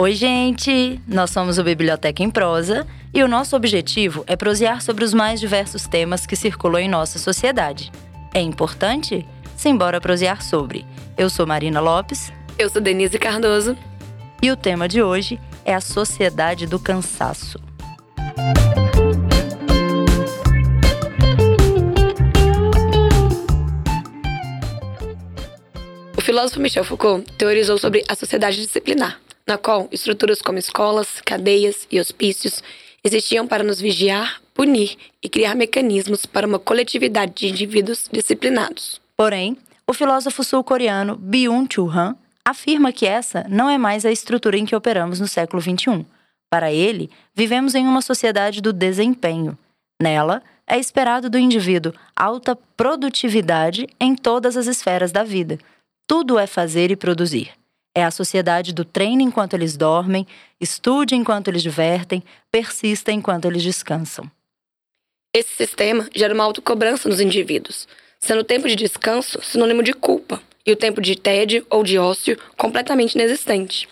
Oi, gente! Nós somos o Biblioteca em Prosa e o nosso objetivo é prosear sobre os mais diversos temas que circulam em nossa sociedade. É importante? Simbora prosear sobre. Eu sou Marina Lopes. Eu sou Denise Cardoso. E o tema de hoje é a sociedade do cansaço. O filósofo Michel Foucault teorizou sobre a sociedade disciplinar, na qual estruturas como escolas, cadeias e hospícios existiam para nos vigiar, punir e criar mecanismos para uma coletividade de indivíduos disciplinados. Porém, o filósofo sul-coreano Byung-Chul Han afirma que essa não é mais a estrutura em que operamos no século XXI. Para ele, vivemos em uma sociedade do desempenho. Nela, é esperado do indivíduo alta produtividade em todas as esferas da vida. Tudo é fazer e produzir. É a sociedade do treino enquanto eles dormem, estude enquanto eles divertem, persista enquanto eles descansam. Esse sistema gera uma autocobrança nos indivíduos, sendo o tempo de descanso sinônimo de culpa e o tempo de tédio ou de ócio completamente inexistente.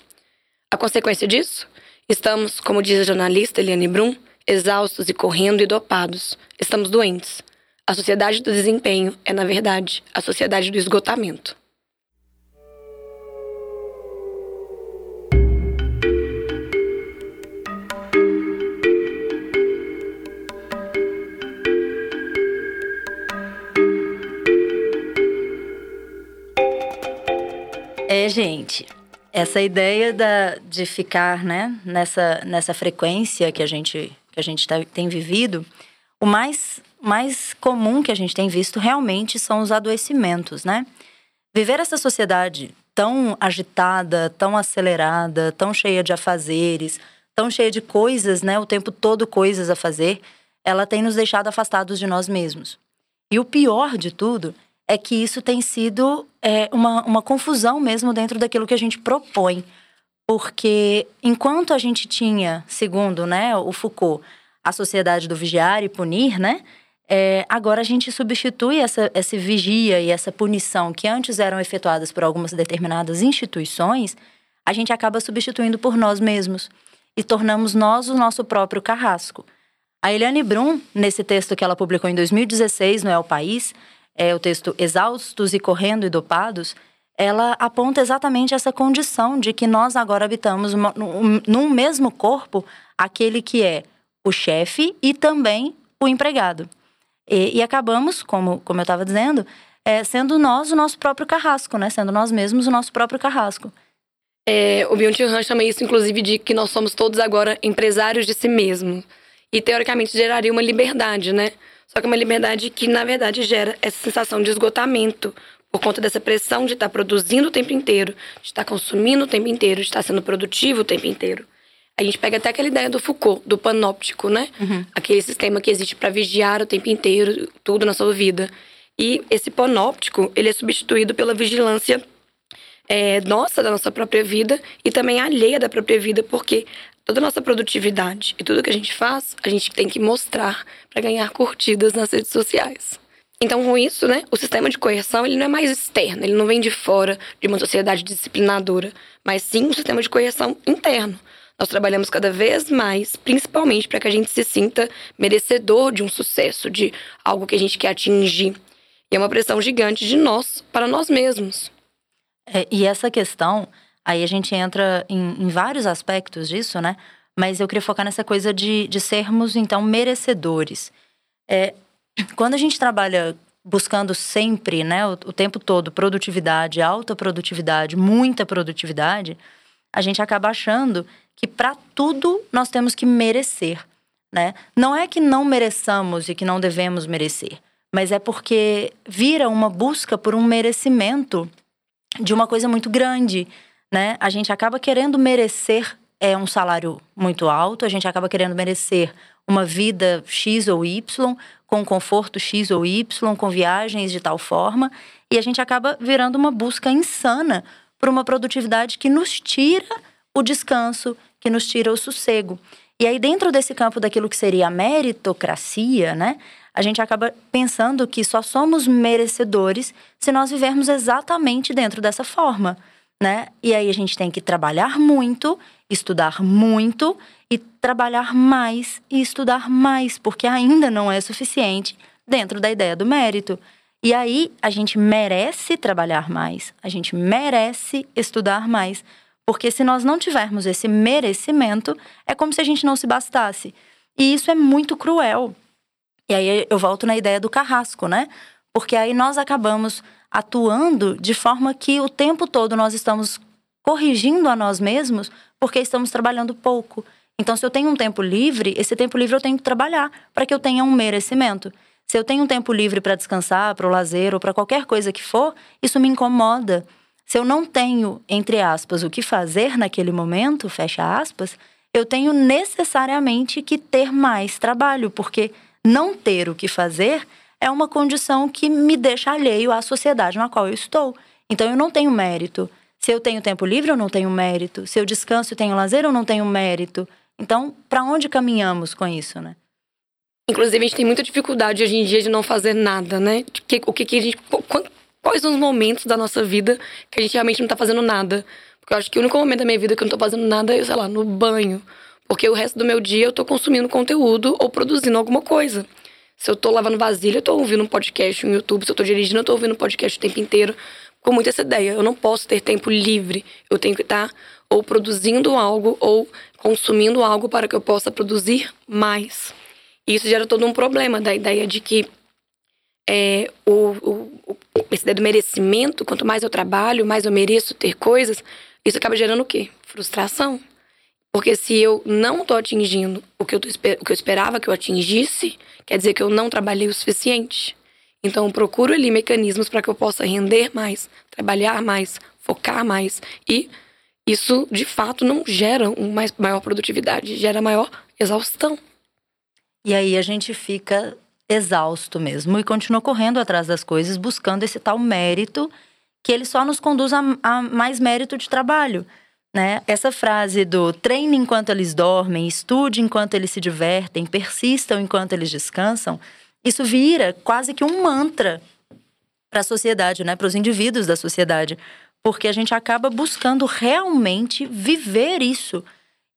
A consequência disso? Estamos, como diz a jornalista Eliane Brum, exaustos e correndo e dopados. Estamos doentes. A sociedade do desempenho é, na verdade, a sociedade do esgotamento. Gente, essa ideia da, de ficar né, nessa, nessa frequência que a gente, que a gente tá, tem vivido, o mais, mais comum que a gente tem visto realmente são os adoecimentos, né? Viver essa sociedade tão agitada, tão acelerada, tão cheia de afazeres, tão cheia de coisas, né? O tempo todo coisas a fazer, ela tem nos deixado afastados de nós mesmos. E o pior de tudo é que isso tem sido é, uma, uma confusão mesmo dentro daquilo que a gente propõe. Porque enquanto a gente tinha, segundo né, o Foucault, a sociedade do vigiar e punir, né? É, agora a gente substitui essa, essa vigia e essa punição que antes eram efetuadas por algumas determinadas instituições, a gente acaba substituindo por nós mesmos e tornamos nós o nosso próprio carrasco. A Eliane Brum, nesse texto que ela publicou em 2016 no El País, é, o texto Exaustos e Correndo e Dopados, ela aponta exatamente essa condição de que nós agora habitamos num, mesmo corpo aquele que é o chefe e também o empregado. E, e acabamos, como, como eu estava dizendo, é, sendo nós o nosso próprio carrasco, né? Sendo nós mesmos o nosso próprio carrasco. É, o Byung-Chul chama isso, inclusive, de que nós somos todos agora empresários de si mesmo. E, teoricamente, geraria uma liberdade, né? Só que é uma liberdade que, na verdade, gera essa sensação de esgotamento por conta dessa pressão de estar produzindo o tempo inteiro, de estar consumindo o tempo inteiro, de estar sendo produtivo o tempo inteiro. A gente pega até aquela ideia do Foucault, do panóptico, né? Uhum. Aquele sistema que existe para vigiar o tempo inteiro, tudo na sua vida. E esse panóptico, ele é substituído pela vigilância é, nossa, da nossa própria vida, e também alheia da própria vida, porque toda a nossa produtividade e tudo que a gente faz, a gente tem que mostrar para ganhar curtidas nas redes sociais. Então, com isso, né, o sistema de coerção ele não é mais externo, ele não vem de fora de uma sociedade disciplinadora, mas sim um sistema de coerção interno. Nós trabalhamos cada vez mais, principalmente para que a gente se sinta merecedor de um sucesso, de algo que a gente quer atingir. E é uma pressão gigante de nós para nós mesmos. É, e essa questão Aí a gente entra em, em vários aspectos disso, né? Mas eu queria focar nessa coisa de, de sermos, então, merecedores. É, quando a gente trabalha buscando sempre, né, o, o, tempo todo, produtividade, alta produtividade, muita produtividade, a gente acaba achando que para tudo nós temos que merecer, né? Não é que não mereçamos e que não devemos merecer, mas é porque vira uma busca por um merecimento de uma coisa muito grande, né? A gente acaba querendo merecer é um salário muito alto, a gente acaba querendo merecer uma vida X ou Y, com conforto X ou Y, com viagens de tal forma, e a gente acaba virando uma busca insana por uma produtividade que nos tira o descanso, que nos tira o sossego. E aí, dentro desse campo daquilo que seria a meritocracia, né? A gente acaba pensando que só somos merecedores se nós vivermos exatamente dentro dessa forma né? E aí a gente tem que trabalhar muito estudar muito e trabalhar mais e estudar mais, porque ainda não é suficiente dentro da ideia do mérito. E aí a gente merece trabalhar mais, a gente merece estudar mais, porque se nós não tivermos esse merecimento, é como se a gente não se bastasse. E isso é muito cruel. E aí eu volto na ideia do carrasco, né? Porque aí nós acabamos atuando de forma que o tempo todo nós estamos corrigindo a nós mesmos porque estamos trabalhando pouco. Então, se eu tenho um tempo livre, esse tempo livre eu tenho que trabalhar para que eu tenha um merecimento. Se eu tenho um tempo livre para descansar, para o lazer ou para qualquer coisa que for, isso me incomoda. Se eu não tenho, entre aspas, o que fazer naquele momento, fecha aspas, eu tenho necessariamente que ter mais trabalho, porque não ter o que fazer é uma condição que me deixa alheio à sociedade na qual eu estou. Então eu não tenho mérito. Se eu tenho tempo livre, eu não tenho mérito. Se eu descanso e tenho lazer, eu não tenho mérito. Então, para onde caminhamos com isso, né? Inclusive, a gente tem muita dificuldade hoje em dia de não fazer nada, né? O que, que a gente. Quais são os momentos da nossa vida que a gente realmente não tá fazendo nada? Porque eu acho que o único momento da minha vida que eu não tô fazendo nada é, sei lá, no banho. Porque o resto do meu dia eu tô consumindo conteúdo ou produzindo alguma coisa. Se eu tô lavando vasilha, eu tô ouvindo um podcast no YouTube. Se eu tô dirigindo, eu tô ouvindo um podcast o tempo inteiro. Com muita essa ideia. Eu não posso ter tempo livre. Eu tenho que estar ou produzindo algo ou consumindo algo para que eu possa produzir mais. E isso gera todo um problema da ideia de que é, o, o, esse ideia do merecimento, quanto mais eu trabalho, mais eu mereço ter coisas, isso acaba gerando o quê? Frustração. Porque se eu não estou atingindo o que eu, tô, o que eu esperava que eu atingisse, quer dizer que eu não trabalhei o suficiente. Então, eu procuro ali mecanismos para que eu possa render mais, trabalhar mais, focar mais. E isso, de fato, não gera uma maior produtividade, gera maior exaustão. E aí a gente fica exausto mesmo e continua correndo atrás das coisas, buscando esse tal mérito que ele só nos conduz a, a mais mérito de trabalho. Né? Essa frase do treine enquanto eles dormem, estude enquanto eles se divertem, persistam enquanto eles descansam, isso vira quase que um mantra para a sociedade, né? para os indivíduos da sociedade, porque a gente acaba buscando realmente viver isso.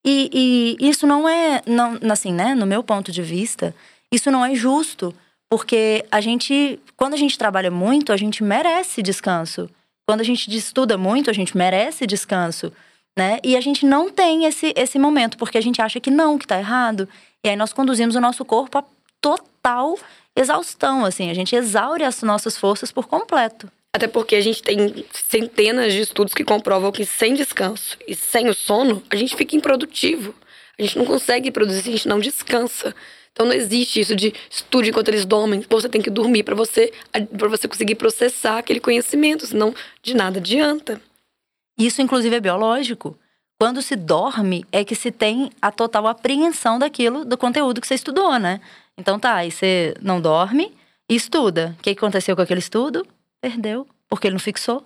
E, e isso não é, não, assim, né? No meu ponto de vista, isso não é justo, porque a gente, quando a gente trabalha muito, a gente merece descanso. Quando a gente estuda muito, a gente merece descanso né? E a gente não tem esse, esse momento, porque a gente acha que não, que tá errado. E aí nós conduzimos o nosso corpo a total exaustão, assim. A gente exaure as nossas forças por completo. Até porque a gente tem centenas de estudos que comprovam que sem descanso e sem o sono, a gente fica improdutivo. A gente não consegue produzir se a gente não descansa. Então não existe isso de estude enquanto eles dormem. Você tem que dormir para você para você conseguir processar aquele conhecimento, senão de nada adianta. Isso, inclusive, é biológico. Quando se dorme, é que se tem a total apreensão daquilo, do conteúdo que você estudou, né? Então tá, aí você não dorme e estuda. O que aconteceu com aquele estudo? Perdeu, porque ele não fixou.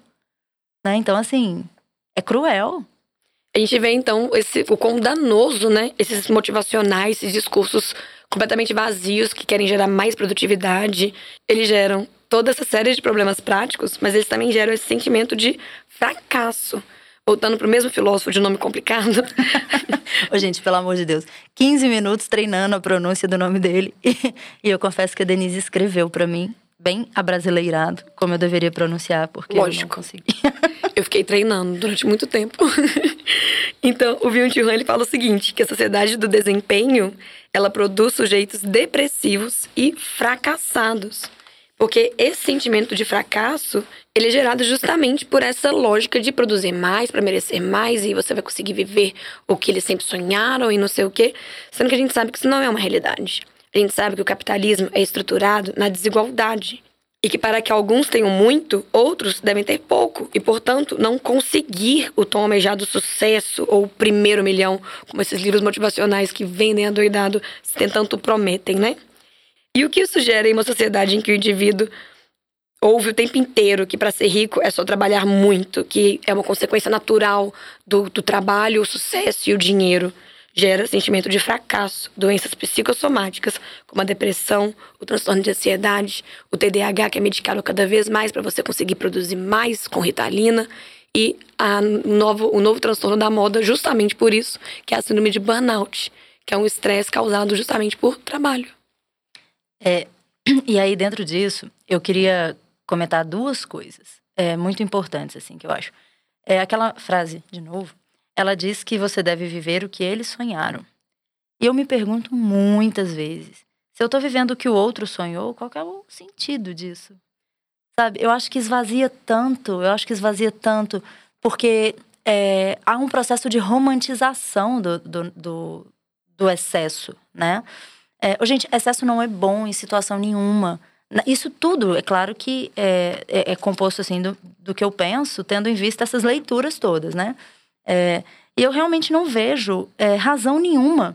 Né? Então, assim, é cruel. A gente vê, então, esse, o quão danoso, né? Esses motivacionais, esses discursos completamente vazios que querem gerar mais produtividade. Eles geram toda essa série de problemas práticos, mas eles também geram esse sentimento de fracasso. Voltando para o mesmo filósofo de nome complicado. Ô, gente, pelo amor de Deus. 15 minutos treinando a pronúncia do nome dele. E, eu confesso que a Denise escreveu para mim, bem abrasileirado, como eu deveria pronunciar, porque Lógico. eu não consegui. eu fiquei treinando durante muito tempo. então, o Byung-Chul ele fala o seguinte, que a sociedade do desempenho, ela produz sujeitos depressivos e fracassados. Porque esse sentimento de fracasso, ele é gerado justamente por essa lógica de produzir mais para merecer mais e você vai conseguir viver o que eles sempre sonharam e não sei o quê, sendo que a gente sabe que isso não é uma realidade. A gente sabe que o capitalismo é estruturado na desigualdade e que para que alguns tenham muito, outros devem ter pouco e, portanto, não conseguir o tão almejado sucesso ou o primeiro milhão, como esses livros motivacionais que vendem adoidado, tanto prometem, né? E o que isso gera em uma sociedade em que o indivíduo ouve o tempo inteiro que para ser rico é só trabalhar muito, que é uma consequência natural do, do trabalho, o sucesso e o dinheiro. Gera sentimento de fracasso, doenças psicossomáticas, como a depressão, o transtorno de ansiedade, o TDAH, que é medicado cada vez mais para você conseguir produzir mais com ritalina, e a novo, o novo transtorno da moda justamente por isso, que é a síndrome de burnout, que é um estresse causado justamente por trabalho. É, e aí, dentro disso, eu queria comentar duas coisas é, muito importantes, assim, que eu acho. É aquela frase, de novo, ela diz que você deve viver o que eles sonharam. E eu me pergunto muitas vezes, se eu tô vivendo o que o outro sonhou, qual é o sentido disso? Sabe, eu acho que esvazia tanto, eu acho que esvazia tanto, porque é, há um processo de romantização do, do, do, do excesso, né? É, gente, excesso não é bom em situação nenhuma. Isso tudo, é claro que é, é, é composto assim do, do, que eu penso, tendo em vista essas leituras todas, né? É, eu realmente não vejo é, razão nenhuma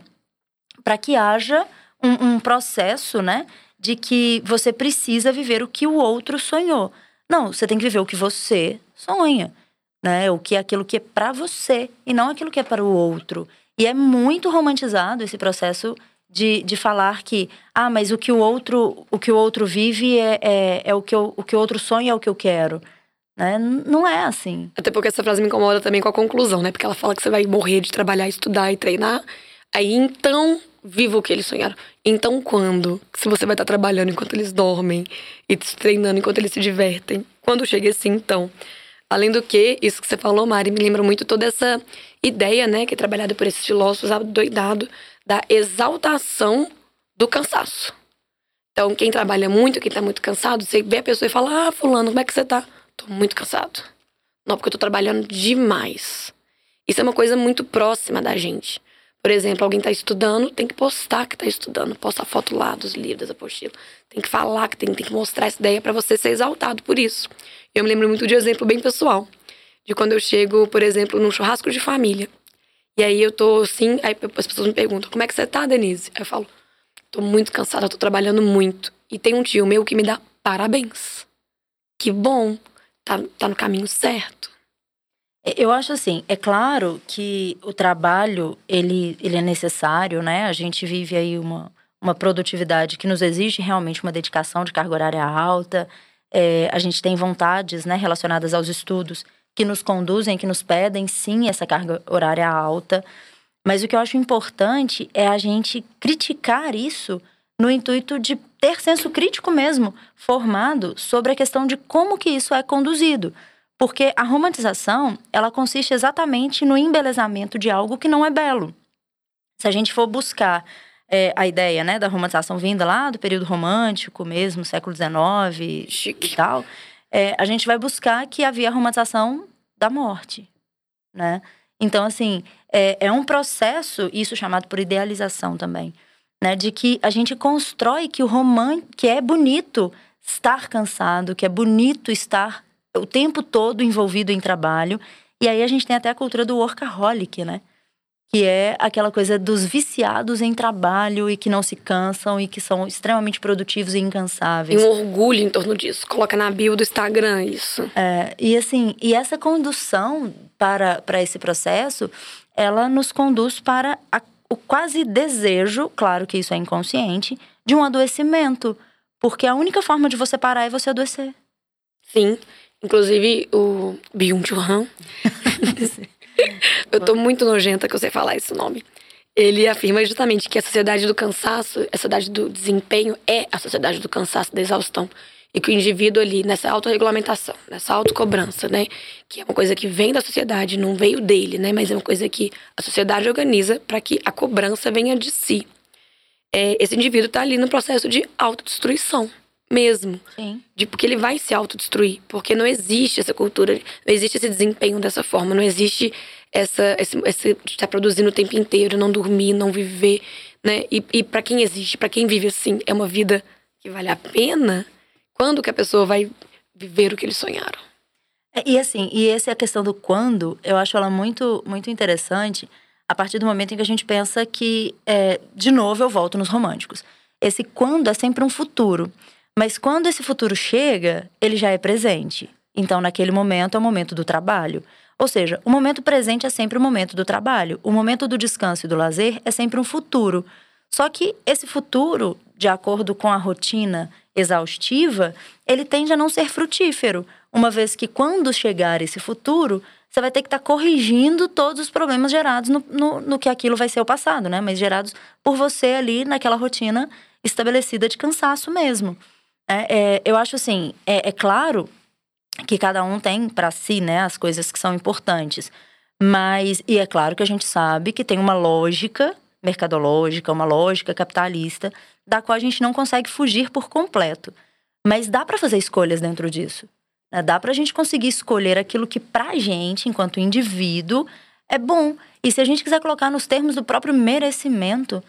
para que haja um, um, processo, né, de que você precisa viver o que o outro sonhou. Não, você tem que viver o que você sonha, né? O que é aquilo que é para você e não aquilo que é para o outro. E é muito romantizado esse processo de, de falar que, ah, mas o que o outro, o que o outro vive é, é, é o, que eu, o que o outro sonha é o que eu quero. Né? Não é assim. Até porque essa frase me incomoda também com a conclusão, né? Porque ela fala que você vai morrer de trabalhar, estudar e treinar. Aí então, viva o que eles sonharam. Então quando? Se você vai estar trabalhando enquanto eles dormem e treinando enquanto eles se divertem. Quando chega esse então? Além do que, isso que você falou, Mari, me lembra muito toda essa ideia, né, que é trabalhada por esses filósofos doidado da exaltação do cansaço. Então, quem trabalha muito, quem tá muito cansado, você vê a pessoa e fala: Ah, Fulano, como é que você tá? Tô muito cansado. Não, porque eu tô trabalhando demais. Isso é uma coisa muito próxima da gente. Por exemplo, alguém está estudando, tem que postar que está estudando, posta a foto lá dos livros, da apostila. Tem que falar, que tem, tem que mostrar essa ideia para você ser exaltado por isso. Eu me lembro muito de um exemplo bem pessoal, de quando eu chego, por exemplo, num churrasco de família. E aí eu tô assim, aí as pessoas me perguntam: "Como é que você tá, Denise?" Aí eu falo: "Tô muito cansada, tô trabalhando muito". E tem um tio meu que me dá parabéns. Que bom, tá, tá no caminho certo. Eu acho assim, é claro que o trabalho, ele, ele é necessário, né? A gente vive aí uma, uma produtividade que nos exige realmente uma dedicação de carga horária alta. É, a gente tem vontades, né, relacionadas aos estudos que nos conduzem, que nos pedem sim essa carga horária alta. Mas o que eu acho importante é a gente criticar isso no intuito de ter senso crítico mesmo, formado sobre a questão de como que isso é conduzido. Porque a romantização, ela consiste exatamente no embelezamento de algo que não é belo. Se a gente for buscar é, a ideia né, da romantização vinda lá do período romântico mesmo, século XIX Chique. e tal, é, a gente vai buscar que havia romantização da morte, né? Então, assim, é, é um processo, isso chamado por idealização também, né? De que a gente constrói que o romance, que é bonito estar cansado, que é bonito estar o tempo todo envolvido em trabalho. E aí a gente tem até a cultura do workaholic, né? Que é aquela coisa dos viciados em trabalho e que não se cansam e que são extremamente produtivos e incansáveis. E um orgulho em torno disso. Coloca na bio do Instagram isso. É, e assim, e essa condução para, para esse processo, ela nos conduz para a, o quase desejo, claro que isso é inconsciente, de um adoecimento. Porque a única forma de você parar é você adoecer. Sim. Inclusive, o Byung-Chul Han Eu tô muito nojenta que você falar esse nome. Ele afirma justamente que a sociedade do cansaço, a sociedade do desempenho é a sociedade do cansaço, da exaustão. E que o indivíduo ali, nessa autorregulamentação, nessa autocobrança, né? Que é uma coisa que vem da sociedade, não veio dele, né? Mas é uma coisa que a sociedade organiza para que a cobrança venha de si. É, esse indivíduo está ali no processo de autodestruição mesmo. Sim. De, porque ele vai se autodestruir. Porque não existe essa cultura, não existe esse desempenho dessa forma, não existe essa, esse, esse estar produzindo o tempo inteiro, não dormir, não viver, né? E, e para quem existe, para quem vive assim, é uma vida que vale a pena. Quando que a pessoa vai viver o que eles sonharam? É, e assim, e essa é a questão do quando, eu acho ela muito, muito interessante a partir do momento em que a gente pensa que, é, de novo, eu volto nos românticos. Esse quando é sempre um futuro. Mas quando esse futuro chega, ele já é presente. Então, naquele momento, é o momento do trabalho. Ou seja, o momento presente é sempre o momento do trabalho. O momento do descanso e do lazer é sempre um futuro. Só que esse futuro, de acordo com a rotina exaustiva, ele tende a não ser frutífero, uma vez que quando chegar esse futuro, você vai ter que estar tá corrigindo todos os problemas gerados no, no, no, que aquilo vai ser o passado, né? Mas gerados por você ali naquela rotina estabelecida de cansaço mesmo. É, é, eu acho assim, é, é claro que cada um tem para si, né, as coisas que são importantes. Mas, e é claro que a gente sabe que tem uma lógica mercadológica, uma lógica capitalista, da qual a gente não consegue fugir por completo. Mas dá para fazer escolhas dentro disso. Né? Dá para a gente conseguir escolher aquilo que, para a gente, enquanto indivíduo, é bom. E se a gente quiser colocar nos termos do próprio merecimento,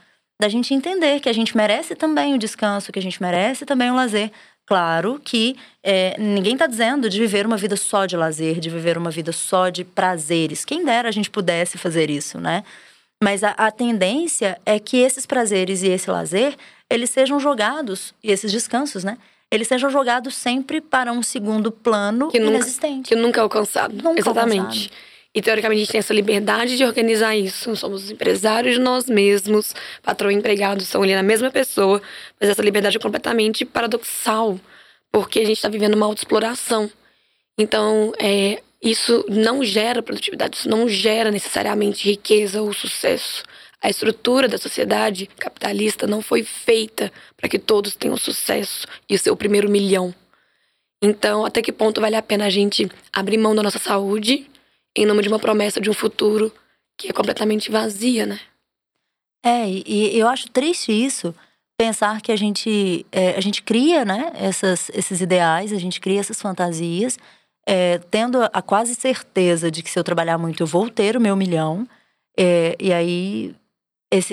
da gente entender que a gente merece também o descanso, que a gente merece também o lazer. Claro que é, ninguém está dizendo de viver uma vida só de lazer, de viver uma vida só de prazeres. Quem dera a gente pudesse fazer isso, né? Mas a, a, tendência é que esses prazeres e esse lazer, eles sejam jogados, e esses descansos, né? Eles sejam jogados sempre para um segundo plano que inexistente. Nunca, que nunca é alcançado. Nunca Exatamente. Alcançado. E teoricamente a gente tem essa liberdade de organizar isso. Somos empresários de nós mesmos, patrão e empregado são ali na mesma pessoa, mas essa liberdade é completamente paradoxal, porque a gente está vivendo uma autoexploração. Então, é, isso não gera produtividade, isso não gera necessariamente riqueza ou sucesso. A estrutura da sociedade capitalista não foi feita para que todos tenham sucesso e o seu primeiro milhão. Então, até que ponto vale a pena a gente abrir mão da nossa saúde em nome de uma promessa de um futuro que é completamente vazia, né? É, e eu acho triste isso, pensar que a gente, é, a gente cria, né, essas, esses ideais, a gente cria essas fantasias, é, tendo a quase certeza de que se eu trabalhar muito eu vou ter o meu milhão. É, e aí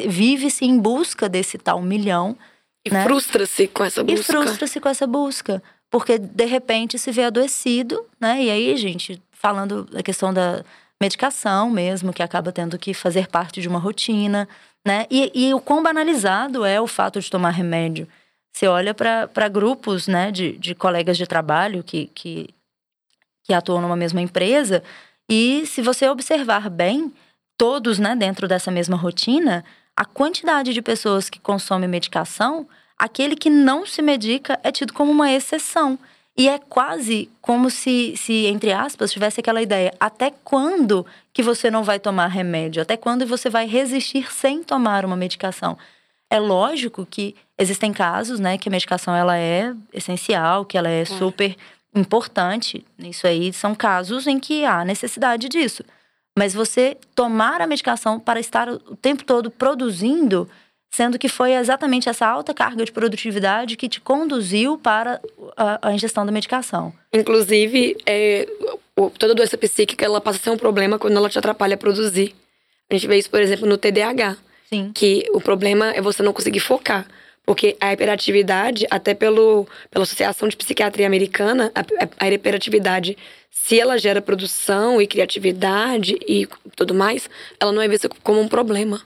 vive-se em busca desse tal milhão. E né? frustra-se com essa busca. E frustra-se com essa busca. Porque de repente se vê adoecido, né? E aí, gente, falando da questão da medicação mesmo, que acaba tendo que fazer parte de uma rotina, né? E, e o quão banalizado é o fato de tomar remédio. Você olha para grupos né, de, de colegas de trabalho que, que que atuam numa mesma empresa. E se você observar bem, todos né, dentro dessa mesma rotina, a quantidade de pessoas que consomem medicação, aquele que não se medica é tido como uma exceção. E é quase como se, se, entre aspas, tivesse aquela ideia: até quando que você não vai tomar remédio? Até quando você vai resistir sem tomar uma medicação? É lógico que existem casos, né, que a medicação ela é essencial, que ela é super importante. Isso aí são casos em que há necessidade disso. Mas você tomar a medicação para estar o tempo todo produzindo, sendo que foi exatamente essa alta carga de produtividade que te conduziu para a, a ingestão da medicação. Inclusive, é, toda doença psíquica ela passa a ser um problema quando ela te atrapalha a produzir. A gente vê isso, por exemplo, no TDAH. Sim. Que o problema é você não conseguir focar. Porque a hiperatividade, até pelo, pela Associação de Psiquiatria Americana, a, a hiperatividade, se ela gera produção e criatividade e tudo mais, ela não é vista como um problema.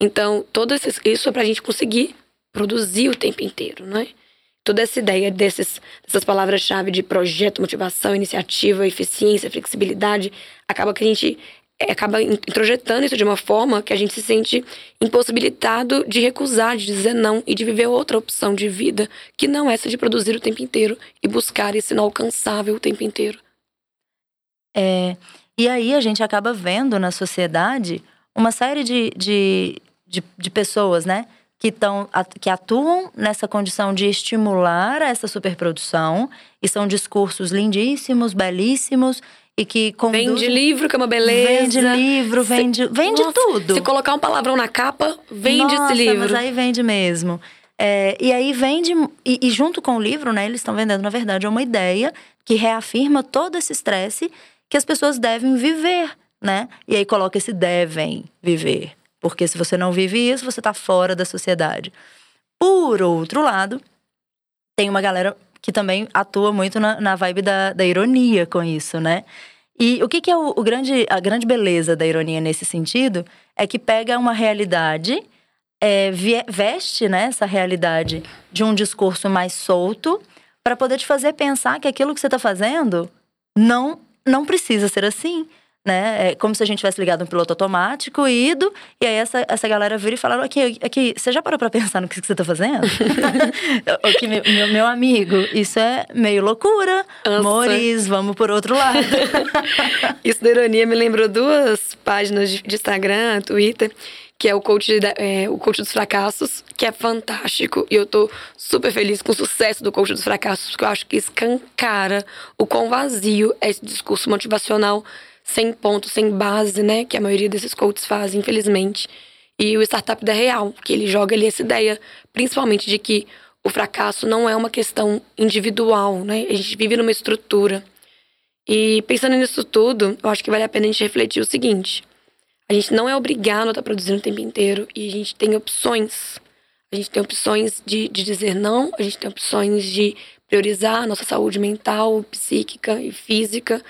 Então, todo esse, isso é para a gente conseguir produzir o tempo inteiro, não é? Toda essa ideia desses, dessas palavras-chave de projeto, motivação, iniciativa, eficiência, flexibilidade, acaba que a gente é, acaba introjetando isso de uma forma que a gente se sente impossibilitado de recusar, de dizer não e de viver outra opção de vida, que não essa de produzir o tempo inteiro e buscar esse inalcançável o tempo inteiro. É, e aí a gente acaba vendo na sociedade uma série de, de, de, de pessoas, né? Que, tão, que atuam nessa condição de estimular essa superprodução, e são discursos lindíssimos, belíssimos, e que conduz... Vende livro, que é uma beleza. Vende livro, vende, se... vende Nossa, tudo. Se colocar um palavrão na capa, vende Nossa, esse livro. mas aí vende mesmo. É, e aí vende, e, e, junto com o livro, né, eles estão vendendo, na verdade, uma ideia que reafirma todo esse estresse que as pessoas devem viver, né? E aí coloca esse devem viver. Porque se você não vive isso, você está fora da sociedade. Por outro lado, tem uma galera que também atua muito na, na vibe da, da ironia com isso, né? E o que, que é o, o, grande, a grande beleza da ironia nesse sentido é que pega uma realidade, é, veste né, essa realidade de um discurso mais solto para poder te fazer pensar que aquilo que você está fazendo não, não precisa ser assim. Né? É como se a gente tivesse ligado um piloto automático, ido, e aí essa, essa galera vira e fala: aqui, aqui, você já parou pra pensar no que, que você tá fazendo? aqui, meu, meu, meu, amigo, isso é meio loucura. Moris, vamos por outro lado. isso da ironia me lembrou duas páginas de, de Instagram, Twitter, que é o coach, é, o coach dos fracassos, que é fantástico. E eu tô super feliz com o sucesso do coach dos fracassos, porque eu acho que escancara o quão vazio é esse discurso motivacional sem ponto, sem base, né? Que a maioria desses coaches fazem, infelizmente. E o Startup da Real, que ele joga ali essa ideia, principalmente de que o fracasso não é uma questão individual, né? A gente vive numa estrutura. E pensando nisso tudo, eu acho que vale a pena a gente refletir o seguinte: a gente não é obrigado a estar produzindo o tempo inteiro e a gente tem opções. A gente tem opções de, de dizer não, a gente tem opções de priorizar a nossa saúde mental, psíquica e física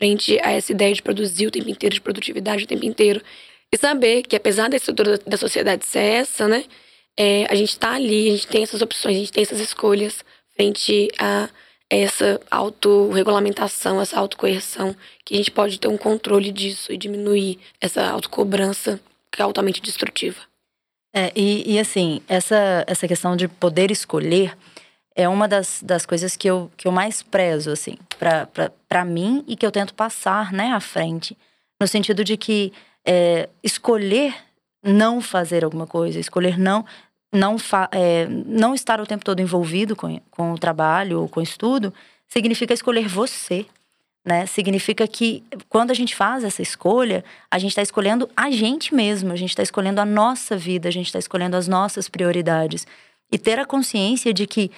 frente a essa ideia de produzir o tempo inteiro, de produtividade o tempo inteiro. E saber que, apesar da estrutura da sociedade ser essa, né, é, a gente está ali, a gente tem essas opções, a gente tem essas escolhas frente a essa autorregulamentação, essa autocorreção, que a gente pode ter um controle disso e diminuir essa autocobrança que é altamente destrutiva. É, e, e assim, essa, essa questão de poder escolher é uma das, das coisas que eu, que eu mais prezo, assim, para mim e que eu tento passar, né, à frente. No sentido de que é, escolher não fazer alguma coisa, escolher não não, é, não estar o tempo todo envolvido com, com o trabalho ou com o estudo, significa escolher você. Né? Significa que quando a gente faz essa escolha, a gente está escolhendo a gente mesmo, a gente está escolhendo a nossa vida, a gente está escolhendo as nossas prioridades. E ter a consciência de que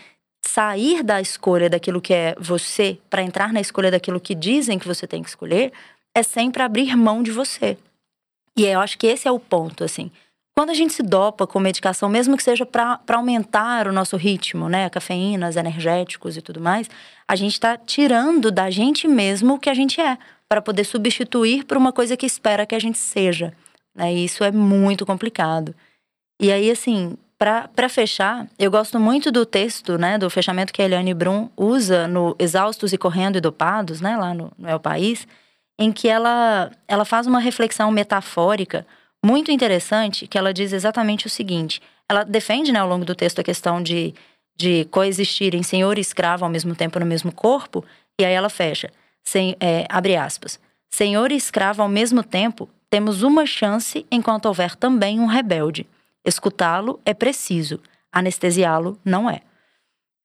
sair da escolha daquilo que é você para entrar na escolha daquilo que dizem que você tem que escolher é sempre abrir mão de você. E eu acho que esse é o ponto, assim. Quando a gente se dopa com medicação, mesmo que seja para aumentar o nosso ritmo, né, cafeínas, energéticos e tudo mais, a gente está tirando da gente mesmo o que a gente é, para poder substituir por uma coisa que espera que a gente seja. Né? E isso é muito complicado. E aí, assim, para fechar, eu gosto muito do texto, né, do fechamento que a Eliane Brum usa no Exaustos e Correndo e Dopados, né, lá no, no El País, em que ela, ela faz uma reflexão metafórica muito interessante, que ela diz exatamente o seguinte. Ela defende, né, ao longo do texto, a questão de, de coexistirem senhor e escravo ao mesmo tempo no mesmo corpo, e aí ela fecha, sem, é, abre aspas, senhor e escravo ao mesmo tempo, temos uma chance enquanto houver também um rebelde. Escutá-lo é preciso, anestesiá-lo não é.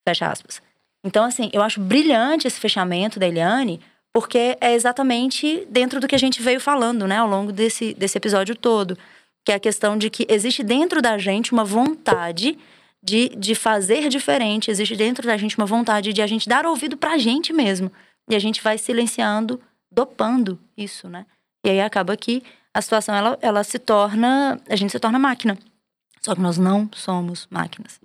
Fecha aspas. Então, assim, eu acho brilhante esse fechamento da Eliane, porque é exatamente dentro do que a gente veio falando, né, ao longo desse, desse episódio todo. Que é a questão de que existe dentro da gente uma vontade de, de fazer diferente, existe dentro da gente uma vontade de a gente dar ouvido pra gente mesmo. E a gente vai silenciando, dopando isso, né? E aí acaba que a situação ela, ela se torna. A gente se torna máquina. Só que nós não somos máquinas.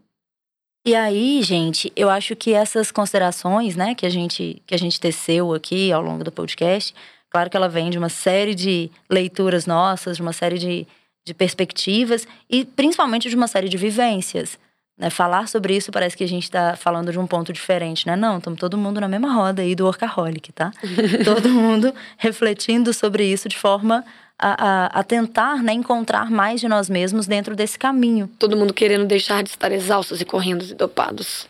E aí, gente, eu acho que essas considerações, né, que a gente que a gente teceu aqui ao longo do podcast, claro que ela vem de uma série de leituras nossas, de uma série de, de perspectivas e principalmente de uma série de vivências. Né? Falar sobre isso parece que a gente está falando de um ponto diferente, né? Não, estamos todo mundo na mesma roda aí do workaholic, tá? todo mundo refletindo sobre isso de forma a, a, a, tentar né, encontrar mais de nós mesmos dentro desse caminho. Todo mundo querendo deixar de estar exaustos e correndo e dopados.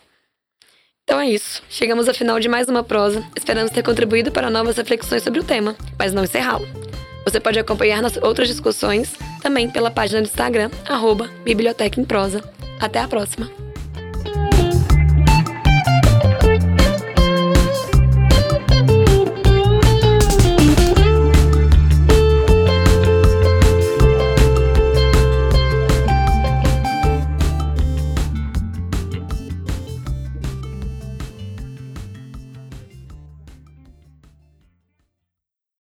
Então é isso. Chegamos ao final de mais uma prosa. Esperamos ter contribuído para novas reflexões sobre o tema, mas não encerrá-lo. Você pode acompanhar nossas outras discussões também pela página do Instagram, arroba Biblioteca em Prosa. Até a próxima!